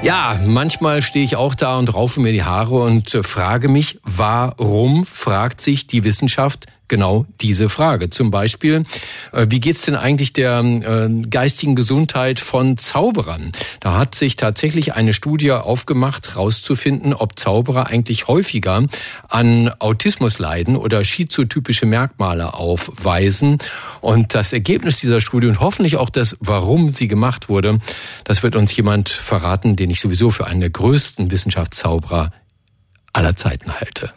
Ja, manchmal stehe ich auch da und raufe mir die Haare und äh, frage mich, warum fragt sich die Wissenschaft genau diese Frage. Zum Beispiel, äh, wie geht's denn eigentlich der äh, geistigen Gesundheit von Zauberern? Da hat sich tatsächlich eine Studie aufgemacht, herauszufinden, ob Zauberer eigentlich häufiger an Autismus leiden oder schizotypische Merkmale aufweisen. Und das Ergebnis dieser Studie und hoffentlich auch das, warum sie gemacht wurde, das wird uns jemand verraten, den ich sowieso für einen der größten Wissenschaftszauberer aller Zeiten halte.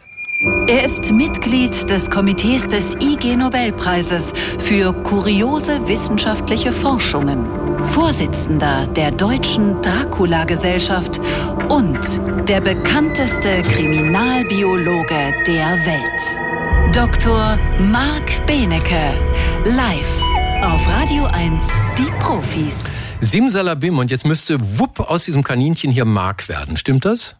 Er ist Mitglied des Komitees des IG Nobelpreises für kuriose wissenschaftliche Forschungen, Vorsitzender der Deutschen Dracula-Gesellschaft und der bekannteste Kriminalbiologe der Welt. Dr. Marc Benecke, live auf Radio 1, die Profis. Simsalabim und jetzt müsste wupp aus diesem Kaninchen hier Mark werden, stimmt das?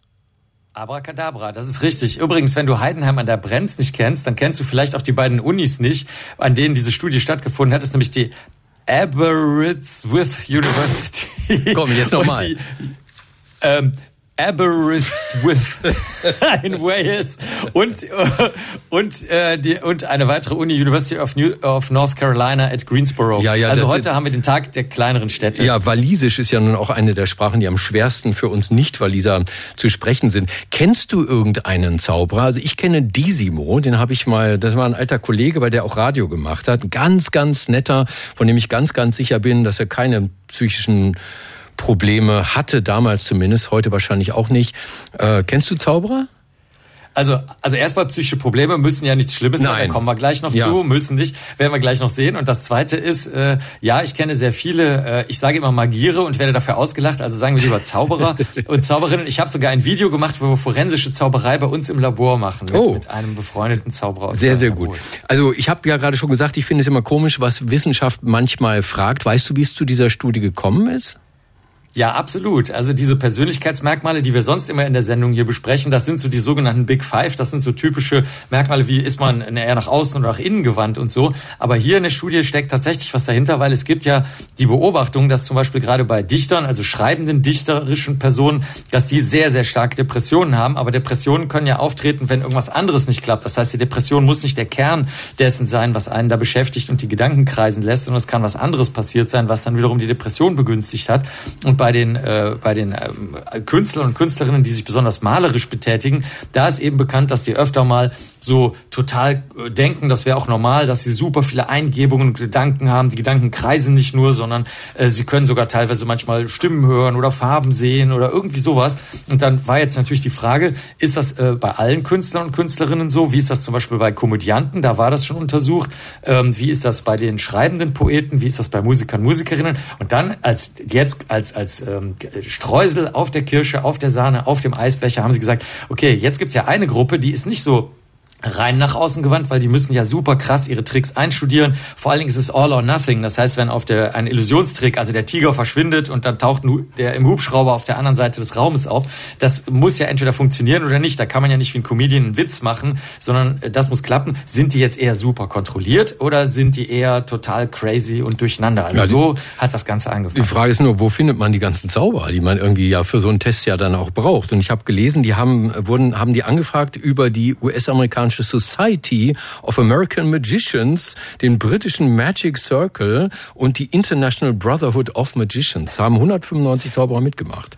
Abracadabra, das ist richtig. Übrigens, wenn du Heidenheim an der Brenz nicht kennst, dann kennst du vielleicht auch die beiden Unis nicht, an denen diese Studie stattgefunden hat. Das ist nämlich die Aberystwyth University. Komm, jetzt nochmal. Ähm, Aberystwyth in Wales und, und, äh, die, und eine weitere Uni, University of, New, of North Carolina at Greensboro. Ja, ja, also heute haben wir den Tag der kleineren Städte. Ja, Walisisch ist ja nun auch eine der Sprachen, die am schwersten für uns Nicht-Waliser zu sprechen sind. Kennst du irgendeinen Zauberer? Also ich kenne Disimo, den habe ich mal, das war ein alter Kollege, weil der auch Radio gemacht hat. Ganz, ganz netter, von dem ich ganz, ganz sicher bin, dass er keine psychischen Probleme hatte, damals zumindest, heute wahrscheinlich auch nicht. Äh, kennst du Zauberer? Also, also erstmal psychische Probleme müssen ja nichts Schlimmes Nein. sein, da kommen wir gleich noch ja. zu, müssen nicht, werden wir gleich noch sehen. Und das zweite ist, äh, ja, ich kenne sehr viele, äh, ich sage immer Magiere und werde dafür ausgelacht, also sagen wir lieber Zauberer und Zauberinnen. Ich habe sogar ein Video gemacht, wo wir forensische Zauberei bei uns im Labor machen, mit, oh. mit einem befreundeten Zauberer aus Sehr, sehr gut. Also ich habe ja gerade schon gesagt, ich finde es immer komisch, was Wissenschaft manchmal fragt. Weißt du, wie es zu dieser Studie gekommen ist? Ja, absolut. Also diese Persönlichkeitsmerkmale, die wir sonst immer in der Sendung hier besprechen, das sind so die sogenannten Big Five. Das sind so typische Merkmale, wie ist man eher nach außen oder nach innen gewandt und so. Aber hier in der Studie steckt tatsächlich was dahinter, weil es gibt ja die Beobachtung, dass zum Beispiel gerade bei Dichtern, also schreibenden dichterischen Personen, dass die sehr, sehr starke Depressionen haben. Aber Depressionen können ja auftreten, wenn irgendwas anderes nicht klappt. Das heißt, die Depression muss nicht der Kern dessen sein, was einen da beschäftigt und die Gedanken kreisen lässt, sondern es kann was anderes passiert sein, was dann wiederum die Depression begünstigt hat. Und bei den, äh, bei den äh, Künstlern und Künstlerinnen, die sich besonders malerisch betätigen, da ist eben bekannt, dass die öfter mal so total äh, denken, das wäre auch normal, dass sie super viele Eingebungen und Gedanken haben. Die Gedanken kreisen nicht nur, sondern äh, sie können sogar teilweise manchmal Stimmen hören oder Farben sehen oder irgendwie sowas. Und dann war jetzt natürlich die Frage, ist das äh, bei allen Künstlern und Künstlerinnen so? Wie ist das zum Beispiel bei Komödianten? Da war das schon untersucht. Ähm, wie ist das bei den schreibenden Poeten? Wie ist das bei Musikern, Musikerinnen? Und dann als jetzt als als ähm, Streusel auf der Kirsche, auf der Sahne, auf dem Eisbecher haben sie gesagt, okay, jetzt gibt's ja eine Gruppe, die ist nicht so rein nach außen gewandt, weil die müssen ja super krass ihre Tricks einstudieren. Vor allen Dingen ist es all or nothing. Das heißt, wenn auf der ein Illusionstrick, also der Tiger verschwindet und dann taucht der im Hubschrauber auf der anderen Seite des Raumes auf, das muss ja entweder funktionieren oder nicht. Da kann man ja nicht wie ein Comedian einen Witz machen, sondern das muss klappen. Sind die jetzt eher super kontrolliert oder sind die eher total crazy und durcheinander? Also ja, so hat das Ganze angefangen. Die Frage ist nur, wo findet man die ganzen Zauberer, die man irgendwie ja für so einen Test ja dann auch braucht? Und ich habe gelesen, die haben wurden haben die angefragt über die US-amerikanische amerikanische Society of American Magicians, den britischen Magic Circle und die International Brotherhood of Magicians haben 195 Zauberer mitgemacht.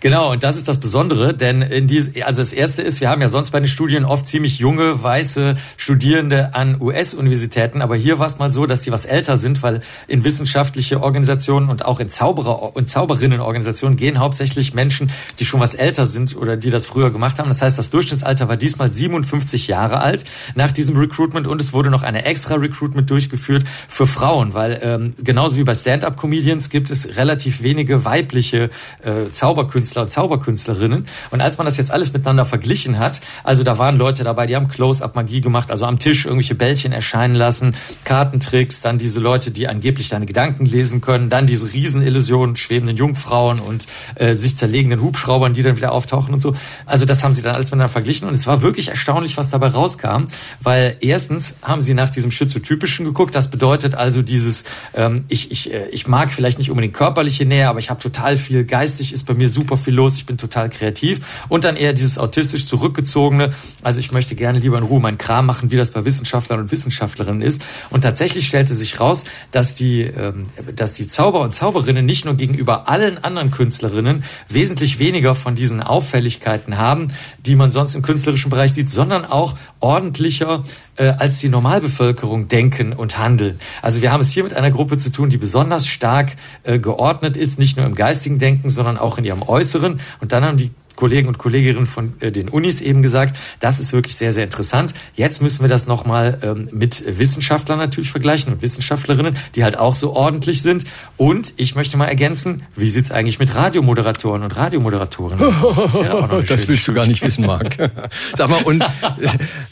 Genau, und das ist das Besondere, denn in diese, also das erste ist, wir haben ja sonst bei den Studien oft ziemlich junge, weiße Studierende an US-Universitäten, aber hier war es mal so, dass die was älter sind, weil in wissenschaftliche Organisationen und auch in Zauberer- und Zauberinnenorganisationen gehen hauptsächlich Menschen, die schon was älter sind oder die das früher gemacht haben. Das heißt, das Durchschnittsalter war diesmal 57 Jahre alt nach diesem Recruitment und es wurde noch eine extra Recruitment durchgeführt für Frauen, weil ähm, genauso wie bei Stand-up-Comedians gibt es relativ wenige weibliche äh, Zauberkünstler Zauberkünstler und Zauberkünstlerinnen. Und als man das jetzt alles miteinander verglichen hat, also da waren Leute dabei, die haben Close-Up-Magie gemacht, also am Tisch irgendwelche Bällchen erscheinen lassen, Kartentricks, dann diese Leute, die angeblich deine Gedanken lesen können, dann diese Riesenillusionen, schwebenden Jungfrauen und äh, sich zerlegenden Hubschraubern, die dann wieder auftauchen und so. Also das haben sie dann alles miteinander verglichen und es war wirklich erstaunlich, was dabei rauskam, weil erstens haben sie nach diesem Schizotypischen geguckt, das bedeutet also dieses, ähm, ich, ich, äh, ich mag vielleicht nicht unbedingt körperliche Nähe, aber ich habe total viel geistig, ist bei mir super viel los, ich bin total kreativ und dann eher dieses autistisch zurückgezogene, also ich möchte gerne lieber in Ruhe meinen Kram machen, wie das bei Wissenschaftlern und Wissenschaftlerinnen ist und tatsächlich stellte sich raus, dass die, ähm, dass die Zauber und Zauberinnen nicht nur gegenüber allen anderen Künstlerinnen wesentlich weniger von diesen Auffälligkeiten haben, die man sonst im künstlerischen Bereich sieht, sondern auch ordentlicher äh, als die Normalbevölkerung denken und handeln. Also wir haben es hier mit einer Gruppe zu tun, die besonders stark äh, geordnet ist, nicht nur im geistigen Denken, sondern auch in ihrem Äußeren. Und dann haben die Kollegen und Kolleginnen von äh, den Unis eben gesagt, das ist wirklich sehr, sehr interessant. Jetzt müssen wir das nochmal ähm, mit Wissenschaftlern natürlich vergleichen und Wissenschaftlerinnen, die halt auch so ordentlich sind. Und ich möchte mal ergänzen, wie sieht's eigentlich mit Radiomoderatoren und Radiomoderatorinnen aus? Das, das willst du gar nicht wissen, Marc. Sag mal, und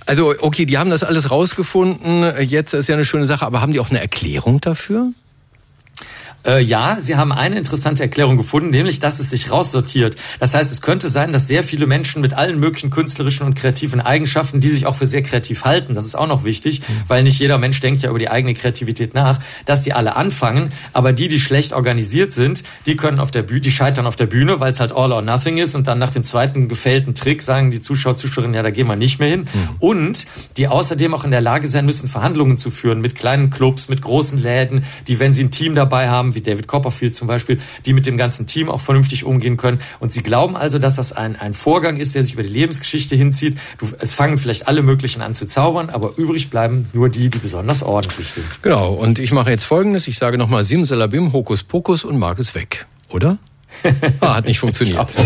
also okay, die haben das alles rausgefunden. Jetzt ist ja eine schöne Sache, aber haben die auch eine Erklärung dafür? Äh, ja, Sie haben eine interessante Erklärung gefunden, nämlich, dass es sich raussortiert. Das heißt, es könnte sein, dass sehr viele Menschen mit allen möglichen künstlerischen und kreativen Eigenschaften, die sich auch für sehr kreativ halten, das ist auch noch wichtig, mhm. weil nicht jeder Mensch denkt ja über die eigene Kreativität nach, dass die alle anfangen, aber die, die schlecht organisiert sind, die können auf der Bühne, die scheitern auf der Bühne, weil es halt all or nothing ist und dann nach dem zweiten gefällten Trick sagen die Zuschauer, Zuschauerinnen, ja, da gehen wir nicht mehr hin. Mhm. Und die außerdem auch in der Lage sein müssen, Verhandlungen zu führen mit kleinen Clubs, mit großen Läden, die, wenn sie ein Team dabei haben, wie David Copperfield zum Beispiel, die mit dem ganzen Team auch vernünftig umgehen können. Und sie glauben also, dass das ein, ein Vorgang ist, der sich über die Lebensgeschichte hinzieht. Du, es fangen vielleicht alle möglichen an zu zaubern, aber übrig bleiben nur die, die besonders ordentlich sind. Genau, und ich mache jetzt Folgendes. Ich sage nochmal Simsalabim, Hokus Pokus und mag es weg. Oder? Ah, hat nicht funktioniert.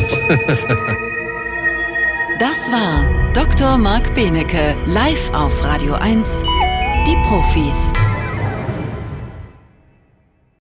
Das war Dr. Marc Benecke, live auf Radio 1, die Profis.